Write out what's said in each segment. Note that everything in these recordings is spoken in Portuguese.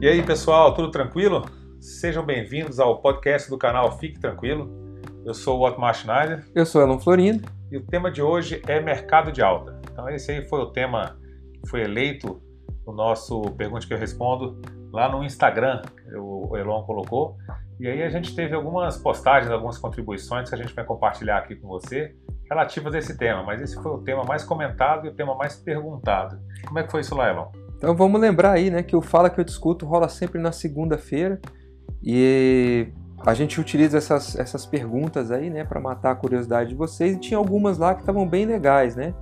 E aí, pessoal, tudo tranquilo? Sejam bem-vindos ao podcast do canal Fique Tranquilo. Eu sou o Otmar Schneider. Eu sou Elon Florindo. E o tema de hoje é mercado de alta. Então, esse aí foi o tema que foi eleito no nosso Pergunte que eu Respondo lá no Instagram, o Elon colocou. E aí a gente teve algumas postagens, algumas contribuições que a gente vai compartilhar aqui com você relativas a esse tema, mas esse foi o tema mais comentado e o tema mais perguntado. Como é que foi isso lá, Elon? Então vamos lembrar aí, né, que o Fala que eu discuto rola sempre na segunda-feira e a gente utiliza essas, essas perguntas aí, né, para matar a curiosidade de vocês e tinha algumas lá que estavam bem legais, né?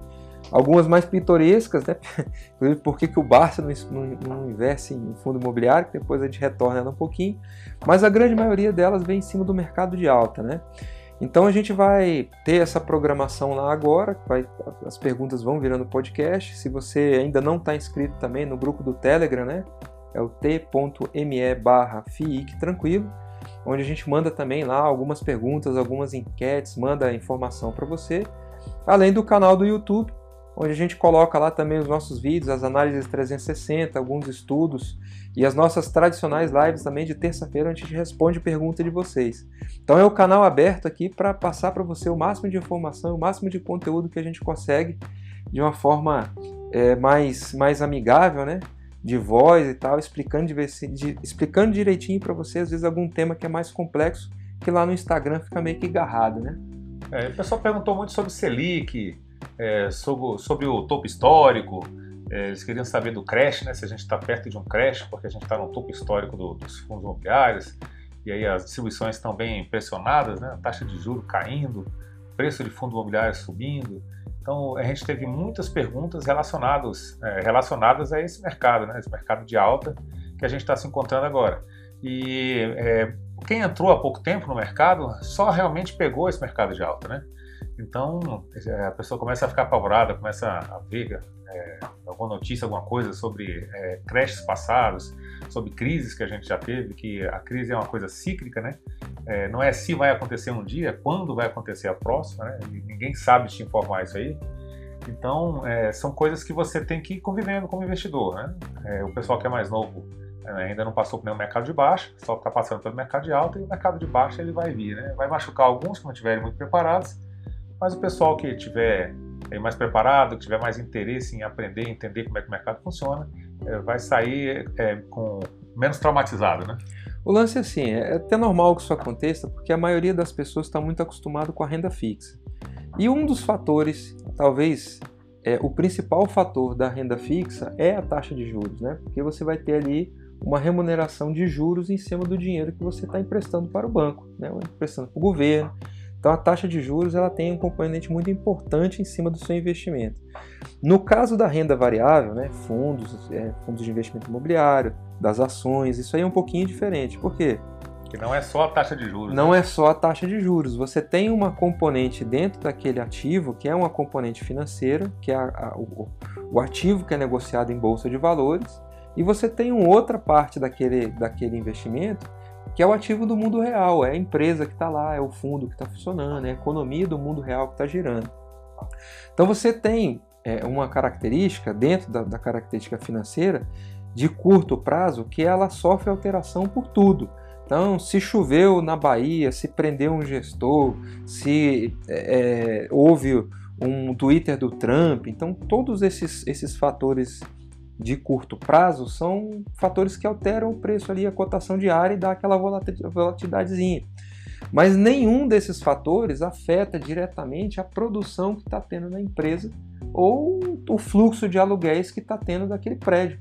Algumas mais pitorescas, né? Por que, que o Barça não, não, não investe em fundo imobiliário, que depois a gente retorna ela um pouquinho. Mas a grande maioria delas vem em cima do mercado de alta, né? Então a gente vai ter essa programação lá agora, vai, as perguntas vão virando podcast. Se você ainda não está inscrito também no grupo do Telegram, né? É o t.me barra tranquilo, onde a gente manda também lá algumas perguntas, algumas enquetes, manda informação para você. Além do canal do YouTube, onde a gente coloca lá também os nossos vídeos, as análises 360, alguns estudos e as nossas tradicionais lives também de terça-feira, onde a gente responde pergunta de vocês. Então é o canal aberto aqui para passar para você o máximo de informação, o máximo de conteúdo que a gente consegue de uma forma é, mais, mais amigável, né? De voz e tal, explicando, de, explicando direitinho para você, às vezes, algum tema que é mais complexo, que lá no Instagram fica meio que agarrado, né? É, o pessoal perguntou muito sobre Selic, é, sobre, sobre o topo histórico. É, eles queriam saber do crash, né? Se a gente está perto de um crash, porque a gente está no topo histórico do, dos fundos imobiliários. E aí as distribuições estão bem pressionadas, né? A taxa de juro caindo, preço de fundo imobiliário subindo. Então a gente teve muitas perguntas relacionadas, é, relacionadas a esse mercado, né? Esse mercado de alta que a gente está se encontrando agora. E é, quem entrou há pouco tempo no mercado só realmente pegou esse mercado de alta, né? Então é, a pessoa começa a ficar apavorada, começa a ver é, alguma notícia, alguma coisa sobre é, crashes passados, sobre crises que a gente já teve, que a crise é uma coisa cíclica, né? É, não é se vai acontecer um dia, quando vai acontecer a próxima, né? E ninguém sabe te informar isso aí. Então, é, são coisas que você tem que ir convivendo como investidor, né? É, o pessoal que é mais novo é, ainda não passou por nenhum mercado de baixa, só está passando pelo mercado de alta, e o mercado de baixa ele vai vir, né? Vai machucar alguns que não estiverem muito preparados, mas o pessoal que tiver mais preparado, que tiver mais interesse em aprender, entender como é que o mercado funciona, é, vai sair é, com menos traumatizado, né? O lance é assim, é até normal que isso aconteça, porque a maioria das pessoas está muito acostumado com a renda fixa. E um dos fatores, talvez é, o principal fator da renda fixa é a taxa de juros, né? Porque você vai ter ali uma remuneração de juros em cima do dinheiro que você está emprestando para o banco, né? emprestando para o governo, então a taxa de juros ela tem um componente muito importante em cima do seu investimento. No caso da renda variável, né, fundos, é, fundos de investimento imobiliário, das ações, isso aí é um pouquinho diferente. Por quê? Que não é só a taxa de juros. Não né? é só a taxa de juros. Você tem uma componente dentro daquele ativo, que é uma componente financeira, que é a, a, o, o ativo que é negociado em bolsa de valores, e você tem uma outra parte daquele, daquele investimento que é o ativo do mundo real, é a empresa que está lá, é o fundo que está funcionando, é a economia do mundo real que está girando. Então você tem é, uma característica dentro da, da característica financeira de curto prazo que ela sofre alteração por tudo. Então, se choveu na Bahia, se prendeu um gestor, se é, é houve um Twitter do Trump, então todos esses, esses fatores de curto prazo são fatores que alteram o preço ali, a cotação diária e dá aquela volatilidadezinha. Mas nenhum desses fatores afeta diretamente a produção que está tendo na empresa ou o fluxo de aluguéis que está tendo daquele prédio.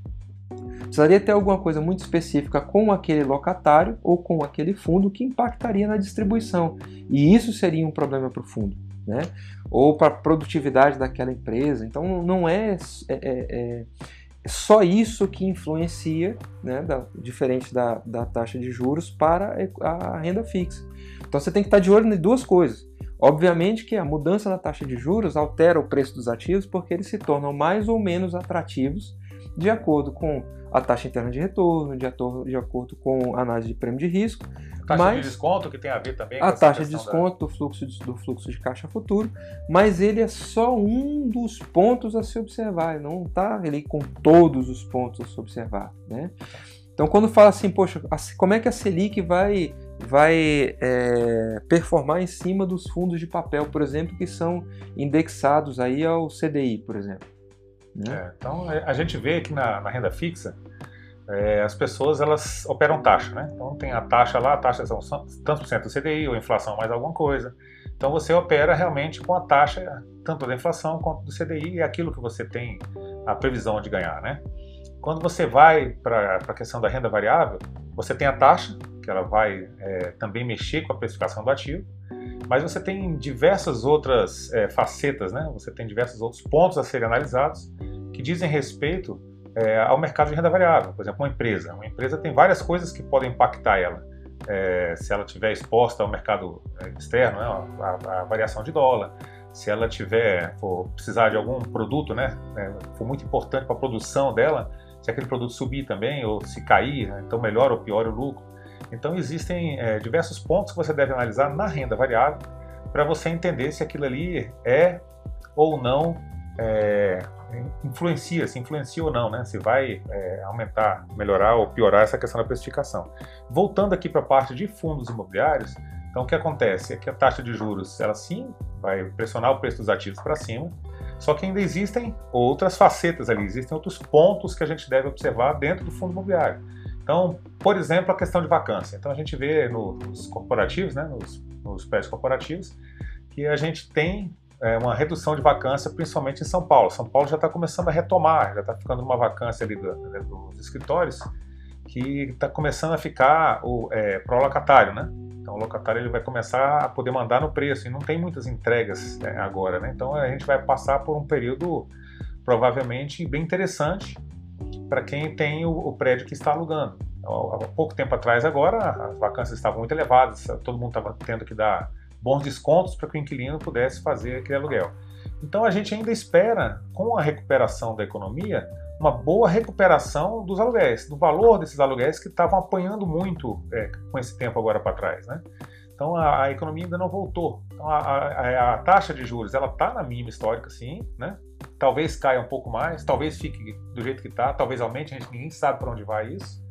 Precisaria ter alguma coisa muito específica com aquele locatário ou com aquele fundo que impactaria na distribuição. E isso seria um problema para o fundo. Né? Ou para a produtividade daquela empresa. Então não é, é, é, é é só isso que influencia, né, da, diferente da, da taxa de juros, para a renda fixa. Então você tem que estar de olho em duas coisas. Obviamente que a mudança na taxa de juros altera o preço dos ativos porque eles se tornam mais ou menos atrativos de acordo com a taxa interna de retorno, de, ator, de acordo com a análise de prêmio de risco. Taxa mas, de desconto, que tem a ver também com a taxa de desconto da... do, fluxo de, do fluxo de caixa futuro, mas ele é só um dos pontos a se observar, ele não está ali com todos os pontos a se observar. Né? Então, quando fala assim, poxa, como é que a Selic vai, vai é, performar em cima dos fundos de papel, por exemplo, que são indexados aí ao CDI, por exemplo? Né? É, então, a gente vê que na, na renda fixa, é, as pessoas elas operam taxa, né? Então tem a taxa lá, a taxa são tantos por cento do CDI, ou inflação mais alguma coisa. Então você opera realmente com a taxa tanto da inflação quanto do CDI e é aquilo que você tem a previsão de ganhar, né? Quando você vai para a questão da renda variável, você tem a taxa, que ela vai é, também mexer com a precificação do ativo, mas você tem diversas outras é, facetas, né? Você tem diversos outros pontos a serem analisados que dizem respeito é, ao mercado de renda variável. Por exemplo, uma empresa. Uma empresa tem várias coisas que podem impactar ela. É, se ela estiver exposta ao mercado externo, né, a, a, variação de dólar, se ela tiver for precisar de algum produto, né, é, for muito importante para a produção dela, se aquele produto subir também ou se cair, né, então melhora ou piora o lucro. Então existem é, diversos pontos que você deve analisar na renda variável para você entender se aquilo ali é ou não é, influencia, se influencia ou não, né? Se vai é, aumentar, melhorar ou piorar essa questão da precificação. Voltando aqui para a parte de fundos imobiliários, então o que acontece é que a taxa de juros, ela sim vai pressionar o preço dos ativos para cima, só que ainda existem outras facetas ali, existem outros pontos que a gente deve observar dentro do fundo imobiliário. Então, por exemplo, a questão de vacância. Então a gente vê nos corporativos, né, nos, nos prédios corporativos, que a gente tem é, uma redução de vacância, principalmente em São Paulo. São Paulo já está começando a retomar, já está ficando uma vacância ali do, né, dos escritórios que está começando a ficar o é, o locatário, né? Então o locatário ele vai começar a poder mandar no preço e não tem muitas entregas né, agora, né? Então a gente vai passar por um período provavelmente bem interessante para quem tem o, o, prédio que está alugando. Há pouco tempo atrás agora as vacâncias estavam muito elevadas, todo mundo estava tendo que dar bons descontos para que o inquilino pudesse fazer aquele aluguel. Então a gente ainda espera, com a recuperação da economia, uma boa recuperação dos aluguéis, do valor desses aluguéis que estavam apanhando muito é, com esse tempo agora para trás. Né? Então a, a, economia ainda não voltou. Então a, a, a taxa de juros ela está na mínima histórica, sim. Né? Talvez caia um pouco mais, talvez fique do jeito que está, talvez aumente, a gente ninguém sabe para onde vai isso.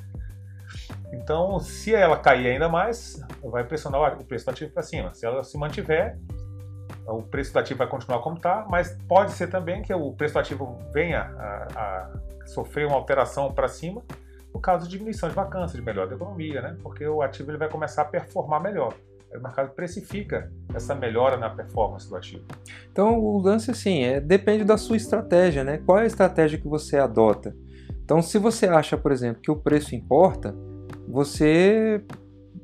Então, se ela cair ainda mais, vai pressionar o preço do ativo para cima. Se ela se mantiver, o preço do ativo vai continuar como está, mas pode ser também que o preço do ativo venha a, a sofrer uma alteração para cima por causa de diminuição de vacância, de melhora da economia, né? porque o ativo ele vai começar a performar melhor. O mercado precifica essa melhora na performance do ativo. Então, o lance assim, é, depende da sua estratégia, né? Qual é a estratégia que você adota? Então, se você acha, por exemplo, que o preço importa, você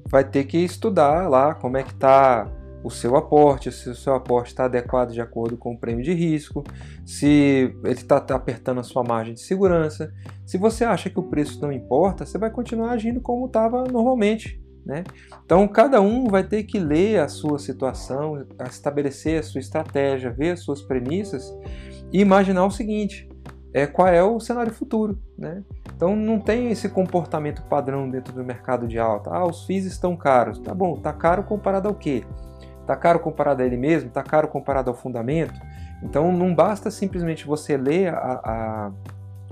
vai ter que estudar lá como é que está o seu aporte, se o seu aporte está adequado de acordo com o prêmio de risco, se ele está tá apertando a sua margem de segurança. Se você acha que o preço não importa, você vai continuar agindo como estava normalmente. Né? Então, cada um vai ter que ler a sua situação, estabelecer a sua estratégia, ver as suas premissas e imaginar o seguinte: é, qual é o cenário futuro. Né? Então não tem esse comportamento padrão dentro do mercado de alta. Ah, os FIIs estão caros. Tá bom, tá caro comparado ao quê? Tá caro comparado a ele mesmo? Tá caro comparado ao fundamento? Então não basta simplesmente você ler a, a,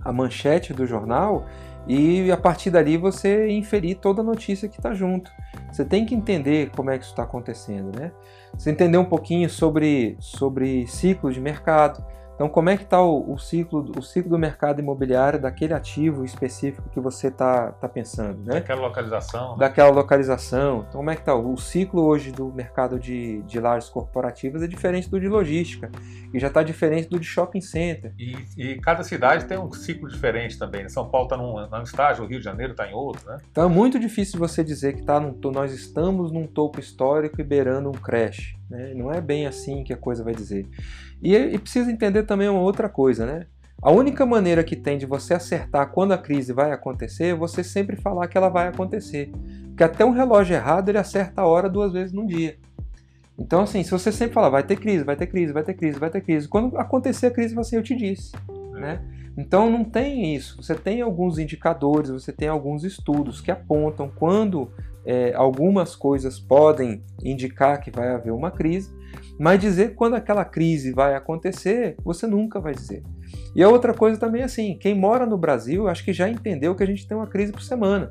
a manchete do jornal e a partir dali você inferir toda a notícia que está junto. Você tem que entender como é que isso está acontecendo, né? Você entender um pouquinho sobre, sobre ciclos de mercado, então, como é que está o, o, ciclo, o ciclo do mercado imobiliário daquele ativo específico que você está tá pensando, né? Daquela localização. Né? Daquela localização. Então, como é que está? O ciclo hoje do mercado de, de lajes corporativas é diferente do de logística e já está diferente do de shopping center. E, e, cada cidade tem um ciclo diferente também. Né? São Paulo está num, num estágio, o Rio de Janeiro está em outro, né? Então, é muito difícil você dizer que tá num, nós estamos num topo histórico e beirando um crash. Né? Não é bem assim que a coisa vai dizer. E, e precisa entender também uma outra coisa, né? A única maneira que tem de você acertar quando a crise vai acontecer é você sempre falar que ela vai acontecer. Porque até um relógio errado ele acerta a hora duas vezes num dia. Então, assim, se você sempre falar vai ter crise, vai ter crise, vai ter crise, vai ter crise, quando acontecer a crise, você eu te disse. Né? Então não tem isso. Você tem alguns indicadores, você tem alguns estudos que apontam quando é, algumas coisas podem indicar que vai haver uma crise, mas dizer quando aquela crise vai acontecer, você nunca vai dizer. E a outra coisa também é assim, quem mora no Brasil, acho que já entendeu que a gente tem uma crise por semana.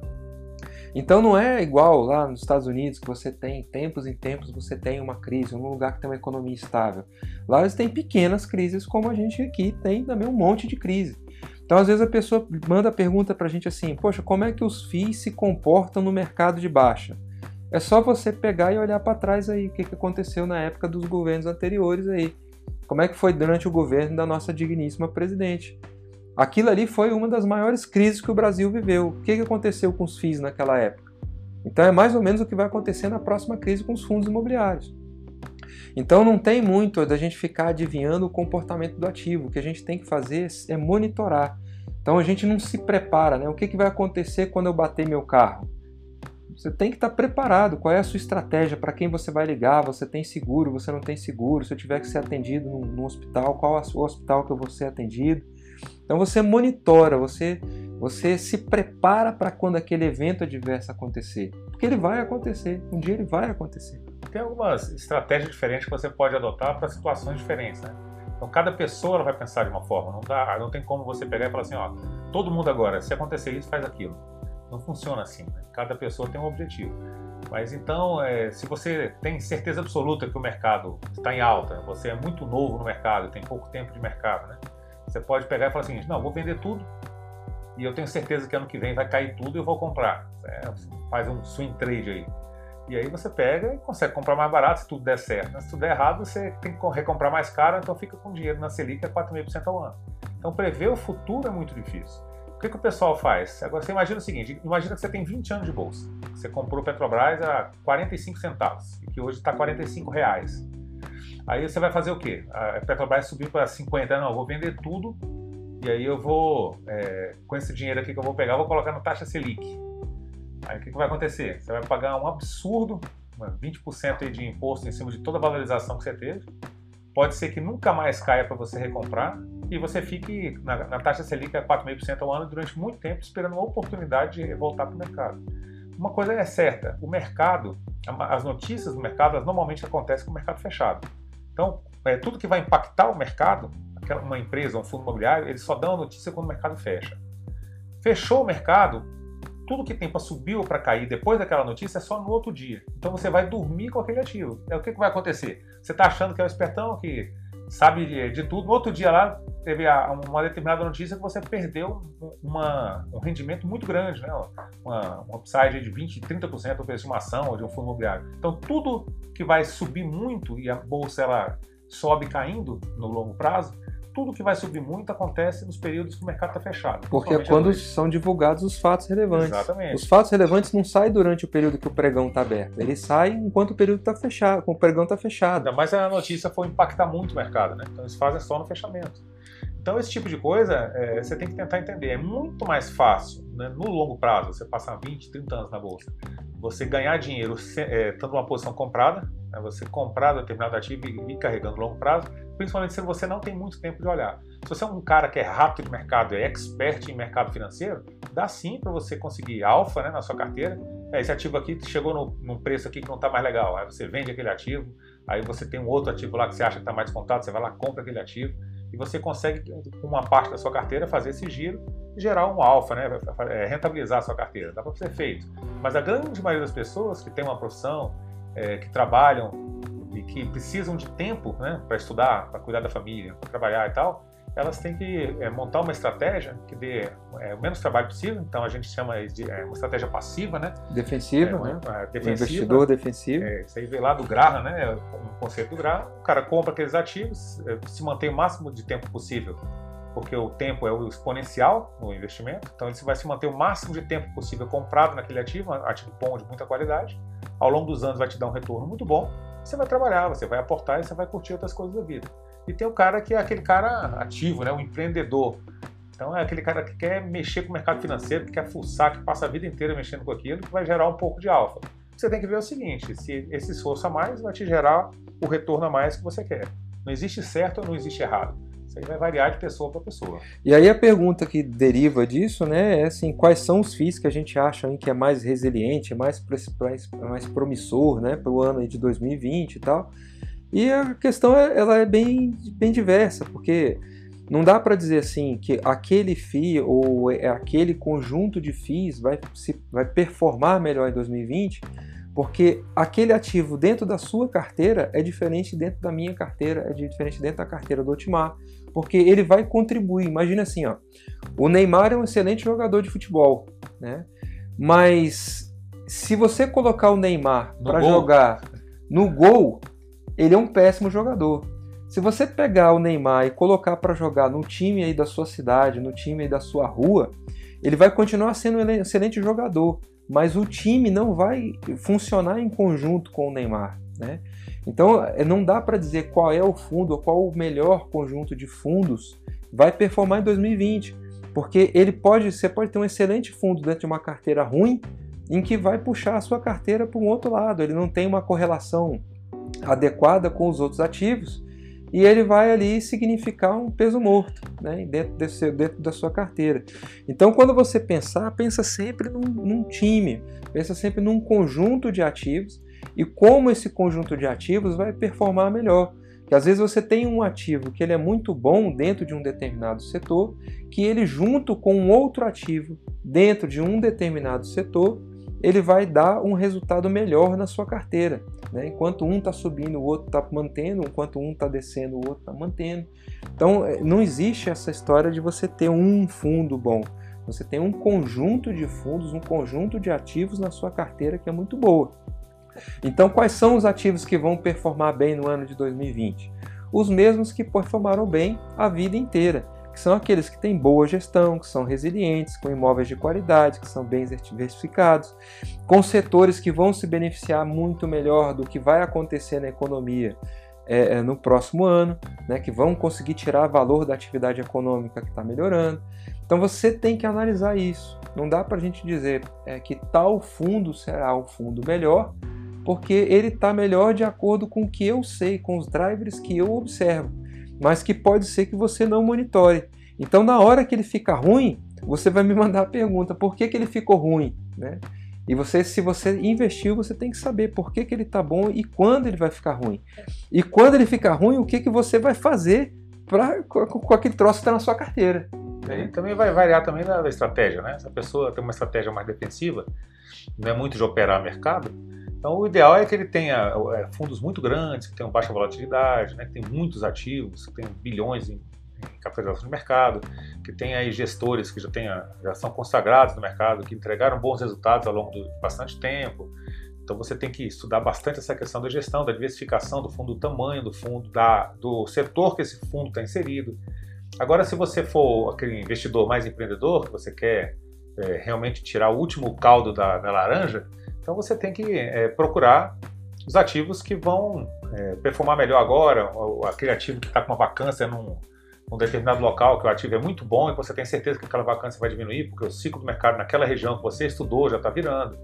Então não é igual lá nos Estados Unidos que você tem tempos em tempos você tem uma crise, um lugar que tem uma economia estável. Lá eles têm pequenas crises como a gente aqui tem também um monte de crise. Então às vezes a pessoa manda a pergunta para a gente assim, poxa, como é que os FIIs se comportam no mercado de baixa? É só você pegar e olhar para trás aí o que, que aconteceu na época dos governos anteriores aí. Como é que foi durante o governo da nossa digníssima presidente? Aquilo ali foi uma das maiores crises que o Brasil viveu. O que, que aconteceu com os FIIs naquela época? Então é mais ou menos o que vai acontecer na próxima crise com os fundos imobiliários. Então não tem muito da gente ficar adivinhando o comportamento do ativo. O que a gente tem que fazer é monitorar. Então a gente não se prepara, né? O que, que vai acontecer quando eu bater meu carro? Você tem que estar preparado. Qual é a sua estratégia? Para quem você vai ligar? Você tem seguro? Você não tem seguro? Se eu tiver que ser atendido no, hospital, qual é o hospital que eu vou ser atendido? Então você monitora, você, você se prepara para quando aquele evento adverso acontecer. Porque ele vai acontecer. Um dia ele vai acontecer. Tem algumas estratégias diferentes que você pode adotar para situações diferentes, né? Então cada pessoa vai pensar de uma forma. Não, dá, não tem como você pegar e falar assim, ó, todo mundo agora, se acontecer isso, faz aquilo. Não funciona assim. Né? Cada pessoa tem um objetivo. Mas então, é, se você tem certeza absoluta que o mercado está em alta, você é muito novo no mercado, tem pouco tempo de mercado, né? Você pode pegar e falar assim, não, vou vender tudo e eu tenho certeza que ano que vem vai cair tudo e eu vou comprar. É, faz um swing trade aí. E aí você pega e consegue comprar mais barato se tudo der certo. Mas se tudo der errado, você tem que recomprar mais caro, então fica com dinheiro na Selic a 4,5% ao ano. Então prever o futuro é muito difícil. O que, que o pessoal faz? Agora você imagina o seguinte: imagina que você tem 20 anos de bolsa. Você comprou Petrobras a 45 centavos, e que hoje está 45 reais. Aí você vai fazer o quê? A Petrobras subiu para 50, não, eu vou vender tudo e aí eu vou, é, com esse dinheiro aqui que eu vou pegar, eu vou colocar na taxa Selic. Aí o que, que vai acontecer? Você vai pagar um absurdo, 20% de imposto em cima de toda a valorização que você teve. Pode ser que nunca mais caia para você recomprar e você fique na, na taxa Selic a 4,5% ao ano durante muito tempo esperando uma oportunidade de voltar para o mercado. Uma coisa é certa, o mercado, as notícias do mercado, normalmente acontecem com o mercado fechado. Então, é, tudo que vai impactar o mercado, uma empresa, um fundo imobiliário, eles só dão a notícia quando o mercado fecha. Fechou o mercado, tudo que tem para subir ou para cair depois daquela notícia é só no outro dia. Então você vai dormir com aquele ativo. É o que, que vai acontecer? Você está achando que é o espertão que sabe de, de, tudo. No outro dia lá teve a, uma determinada notícia que você perdeu uma, um rendimento muito grande, né? uma, uma upside de 20, 30% do de uma ação ou de um fundo imobiliário. Então tudo que vai subir muito e a bolsa ela sobe caindo no longo prazo, tudo que vai subir muito acontece nos períodos que o mercado está fechado. Porque é quando são divulgados os fatos relevantes. Exatamente. Os fatos relevantes não saem durante o período que o pregão está aberto. Eles saem enquanto o período está fechado, com o pregão está fechado. Ainda mais a notícia for impactar muito o mercado, né? Então eles fazem só no fechamento. Então esse tipo de coisa é, você tem que tentar entender. É muito mais fácil, né, no longo prazo, você passar 20, 30 anos na bolsa, você ganhar dinheiro é, estando numa posição comprada, né, você comprar determinado ativo e ir carregando longo prazo, principalmente se você não tem muito tempo de olhar. Se você é um cara que é rápido de mercado, é expert em mercado financeiro, dá sim para você conseguir alfa né, na sua carteira. É, esse ativo aqui chegou no, num preço aqui que não está mais legal, aí você vende aquele ativo, aí você tem um outro ativo lá que você acha que está mais descontado, você vai lá compra aquele ativo e você consegue, com uma parte da sua carteira, fazer esse giro e gerar um alfa, né? É, rentabilizar a sua carteira. Dá para ser feito. Mas a grande maioria das pessoas que tem uma profissão, é, que trabalham e que precisam de tempo né, para estudar, para cuidar da família, para trabalhar e tal, elas têm que é, montar uma estratégia que dê é, o menos trabalho possível. Então a gente chama de é, uma estratégia passiva, né? Defensiva, é, né? É, defensiva. investidor defensivo. É, isso aí veio lá do Graham, né? O conceito do Graham. O cara compra aqueles ativos, se mantém o máximo de tempo possível, porque o tempo é o exponencial no investimento. Então ele vai se manter o máximo de tempo possível comprado naquele ativo, ativo bom de muita qualidade. Ao longo dos anos vai te dar um retorno muito bom. Você vai trabalhar, você vai aportar e você vai curtir outras coisas da vida. E tem o cara que é aquele cara ativo, né? o empreendedor. Então é aquele cara que quer mexer com o mercado financeiro, que quer fuçar, que passa a vida inteira mexendo com aquilo, que vai gerar um pouco de alfa. Você tem que ver o seguinte: se esse esforço a mais vai te gerar o retorno a mais que você quer. Não existe certo ou não existe errado. Isso aí vai variar de pessoa para pessoa. E aí a pergunta que deriva disso, né, é assim, quais são os FIIs que a gente acha hein, que é mais resiliente, mais, mais, mais promissor, né, para o ano de 2020 e tal. E a questão é, ela é bem, bem diversa, porque não dá para dizer assim que aquele FII ou é aquele conjunto de FIIs vai, se, vai performar melhor em 2020, porque aquele ativo dentro da sua carteira é diferente dentro da minha carteira, é diferente dentro da carteira do Otmar, porque ele vai contribuir. Imagina assim, ó, o Neymar é um excelente jogador de futebol, né? Mas se você colocar o Neymar para jogar no gol, ele é um péssimo jogador. Se você pegar o Neymar e colocar para jogar no time aí da sua cidade, no time aí da sua rua, ele vai continuar sendo um excelente jogador, mas o time não vai funcionar em conjunto com o Neymar, né? Então é, não dá para dizer qual é o fundo ou qual o melhor conjunto de fundos vai performar em 2020, porque ele pode, você pode ter um excelente fundo dentro de uma carteira ruim, em que vai puxar a sua carteira para um outro lado, ele não tem uma correlação adequada com os outros ativos e ele vai ali significar um peso morto né, dentro, desse, dentro da sua carteira. Então, quando você pensar, pensa sempre num, num time, pensa sempre num conjunto de ativos e como esse conjunto de ativos vai performar melhor. Que às vezes você tem um ativo que ele é muito bom dentro de um determinado setor, que ele junto com um outro ativo dentro de um determinado setor ele vai dar um resultado melhor na sua carteira. Né? Enquanto um está subindo, o outro está mantendo, enquanto um está descendo, o outro está mantendo. Então, é, não existe essa história de você ter um fundo bom. Você tem um conjunto de fundos, um conjunto de ativos na sua carteira que é muito boa. Então, quais são os ativos que vão performar bem no ano de 2020? Os mesmos que performaram bem a vida inteira que são aqueles que têm boa gestão, que são resilientes, com imóveis de qualidade, que são bem diversificados, com setores que vão se beneficiar muito melhor do que vai acontecer na economia é, é no próximo ano, né, que vão conseguir tirar valor da atividade econômica que está melhorando. Então você tem que analisar isso. Não dá para a gente dizer é, que tal fundo será o fundo melhor, porque ele está melhor de acordo com o que eu sei, com os drivers que eu observo mas que pode ser que você não monitore. Então, na hora que ele fica ruim, você vai me mandar a pergunta: por que, que ele ficou ruim? Né? E você, se você investiu, você tem que saber por que, que ele está bom e quando ele vai ficar ruim. E quando ele ficar ruim, o que, que você vai fazer pra, com, com aquele troço que está na sua carteira. E também vai variar também da estratégia, né? Se a pessoa tem uma estratégia mais defensiva, não é muito de operar mercado, então, o ideal é que ele tenha é, fundos muito grandes, que tenham baixa volatilidade, né, que tem muitos ativos, que tenham bilhões em, em capitalização de mercado, que tenha aí gestores que já, tenha, já são consagrados no mercado, que entregaram bons resultados ao longo de bastante tempo. Então, você tem que estudar bastante essa questão da gestão, da diversificação do fundo, do tamanho do fundo, da, do setor que esse fundo está inserido. Agora, se você for aquele investidor mais empreendedor, que você quer é, realmente tirar o último caldo da, da laranja, então você tem que é, procurar os ativos que vão é, performar melhor agora, aquele ativo que está com uma vacância num, num, determinado local, que o ativo é muito bom e você tem certeza que aquela vacância vai diminuir, porque o ciclo do mercado naquela região que você estudou já está virando.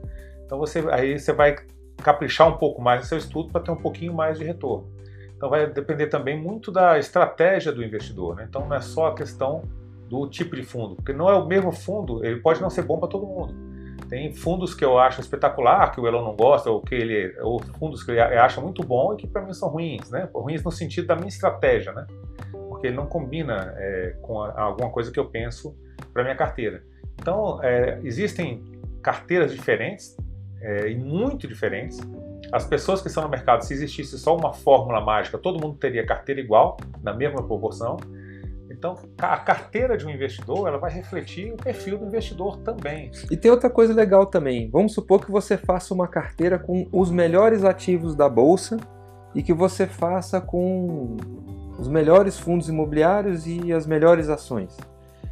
Então você, aí você vai caprichar um pouco mais no seu estudo para ter um pouquinho mais de retorno. Então vai depender também muito da estratégia do investidor. Né? Então não é só a questão do tipo de fundo, porque não é o mesmo fundo, ele pode não ser bom para todo mundo. Tem fundos que eu acho espetacular, que o Elon não gosta, ou que ele, ou fundos que ele acha muito bom e que para mim são ruins, né? Ruins no sentido da minha estratégia, né? Porque ele não combina é, com a, alguma coisa que eu penso para minha carteira. Então, é, existem carteiras diferentes é, e muito diferentes. As pessoas que estão no mercado, se existisse só uma fórmula mágica, todo mundo teria carteira igual, na mesma proporção. Então, a carteira de um investidor ela vai refletir o perfil do investidor também. E tem outra coisa legal também. Vamos supor que você faça uma carteira com os melhores ativos da bolsa e que você faça com os melhores fundos imobiliários e as melhores ações.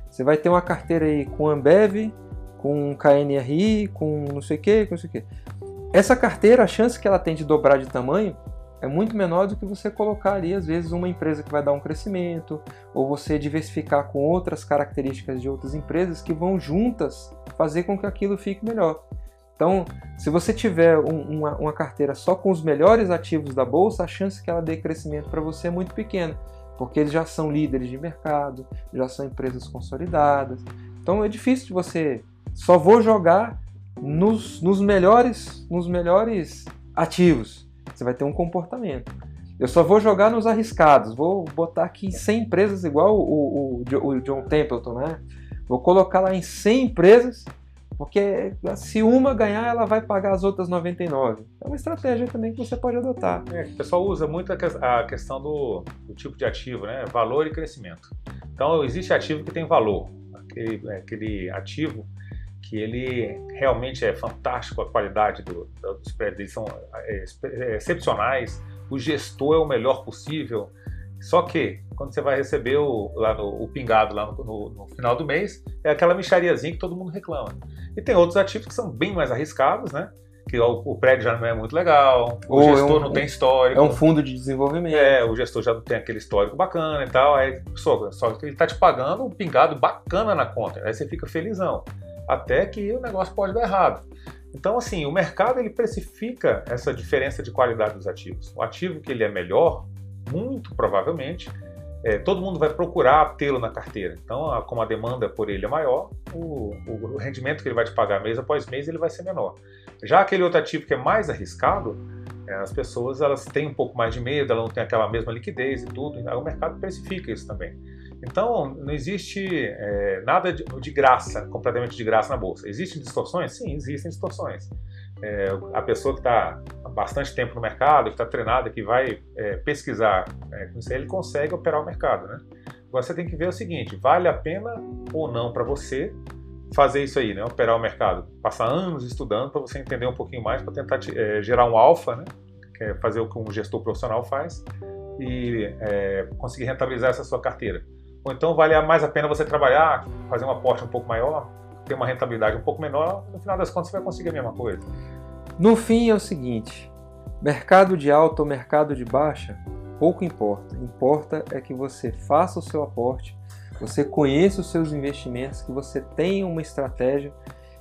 Você vai ter uma carteira aí com Ambev, com KNRI, com não sei o que, com não sei o que. Essa carteira, a chance que ela tem de dobrar de tamanho é muito menor do que você colocar ali, às vezes, uma empresa que vai dar um crescimento, ou você diversificar com outras características de outras empresas que vão juntas fazer com que aquilo fique melhor. Então, se você tiver um, uma, uma, carteira só com os melhores ativos da bolsa, a chance que ela dê crescimento para você é muito pequena. porque eles já são líderes de mercado, já são empresas consolidadas. Então é difícil de você só vou jogar nos, nos melhores nos melhores ativos. Você vai ter um comportamento. Eu só vou jogar nos arriscados. Vou botar aqui 100 empresas igual o, o, o John Templeton, né? Vou colocar lá em 100 empresas, porque se uma ganhar, ela vai pagar as outras 99. É uma estratégia também que você pode adotar. É, o pessoal usa muito a questão do, do, tipo de ativo, né? Valor e crescimento. Então, existe ativo que tem valor. Aquele, aquele ativo que ele realmente é fantástico, a qualidade do, dos prédios são é, é, excepcionais, o gestor é o melhor possível. Só que, quando você vai receber o, lá no, o pingado lá no, no, no, final do mês, é aquela michariazinha que todo mundo reclama. E tem outros ativos que são bem mais arriscados, né? Que o, o prédio já não é muito legal, o Ou gestor é um, não tem histórico. É um fundo de desenvolvimento. É, o gestor já não tem aquele histórico bacana e tal. Aí, só, só que ele está te pagando um pingado bacana na conta. Aí você fica felizão. Até que o negócio pode dar errado. Então, assim, o mercado ele precifica essa diferença de qualidade dos ativos. O ativo que ele é melhor, muito provavelmente, é, todo mundo vai procurar tê-lo na carteira. Então, a, como a demanda por ele é maior, o, o, rendimento que ele vai te pagar mês após mês ele vai ser menor. Já aquele outro ativo que é mais arriscado, é, as pessoas elas têm um pouco mais de medo, elas não têm aquela mesma liquidez e tudo. Aí o mercado precifica isso também. Então, não existe é, nada de, de, graça, completamente de graça na bolsa. Existem distorções? Sim, existem distorções. É, a pessoa que está há bastante tempo no mercado, que está treinada, que vai é, pesquisar é, ele consegue operar o mercado. Né? Agora você tem que ver o seguinte: vale a pena ou não para você fazer isso aí, né? operar o mercado? Passar anos estudando para você entender um pouquinho mais, para tentar te, é, gerar um alfa, né? é fazer o que um gestor profissional faz, e é, conseguir rentabilizar essa sua carteira. Ou então vale mais a pena você trabalhar, fazer um aporte um pouco maior, ter uma rentabilidade um pouco menor, no final das contas você vai conseguir a mesma coisa. No fim é o seguinte, mercado de alta ou mercado de baixa, pouco importa. Importa é que você faça o seu aporte, você conheça os seus investimentos, que você tenha uma estratégia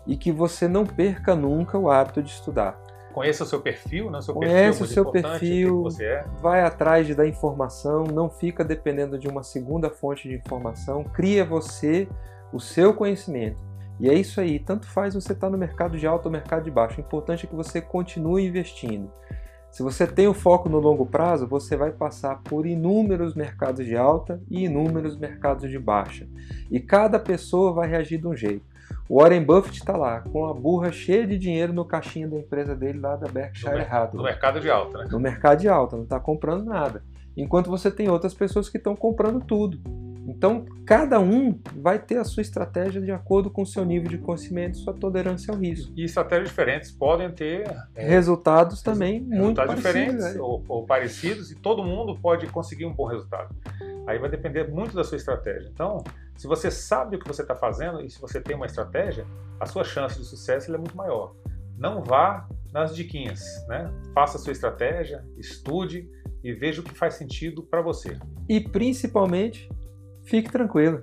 e que você não perca nunca o hábito de estudar. Conheça o seu perfil, né? O seu Conhece perfil é o seu perfil, o é. vai atrás da informação, não fica dependendo de uma segunda fonte de informação, cria você o seu conhecimento. E é isso aí, tanto faz você estar tá no mercado de alto ou mercado de baixo, o importante é que você continue investindo. Se você tem o foco no longo prazo, você vai passar por inúmeros mercados de alta e inúmeros mercados de baixa. E cada pessoa vai reagir de um jeito. O Warren Buffett está lá, com a burra cheia de dinheiro no caixinha da empresa dele lá da Berkshire Hathaway. No mercado de alta, né? No mercado de alta, não está comprando nada. Enquanto você tem outras pessoas que estão comprando tudo. Então, cada um vai ter a sua estratégia de acordo com o seu nível de conhecimento, sua tolerância ao risco. E estratégias diferentes podem ter é, resultados também muito resultados diferentes ou, ou, parecidos e todo mundo pode conseguir um bom resultado. Aí vai depender muito da sua estratégia. Então, se você sabe o que você está fazendo e se você tem uma estratégia, a sua chance de sucesso é muito maior. Não vá nas diquinhas, né? Faça a sua estratégia, estude e veja o que faz sentido para você. E principalmente, Fique tranquilo.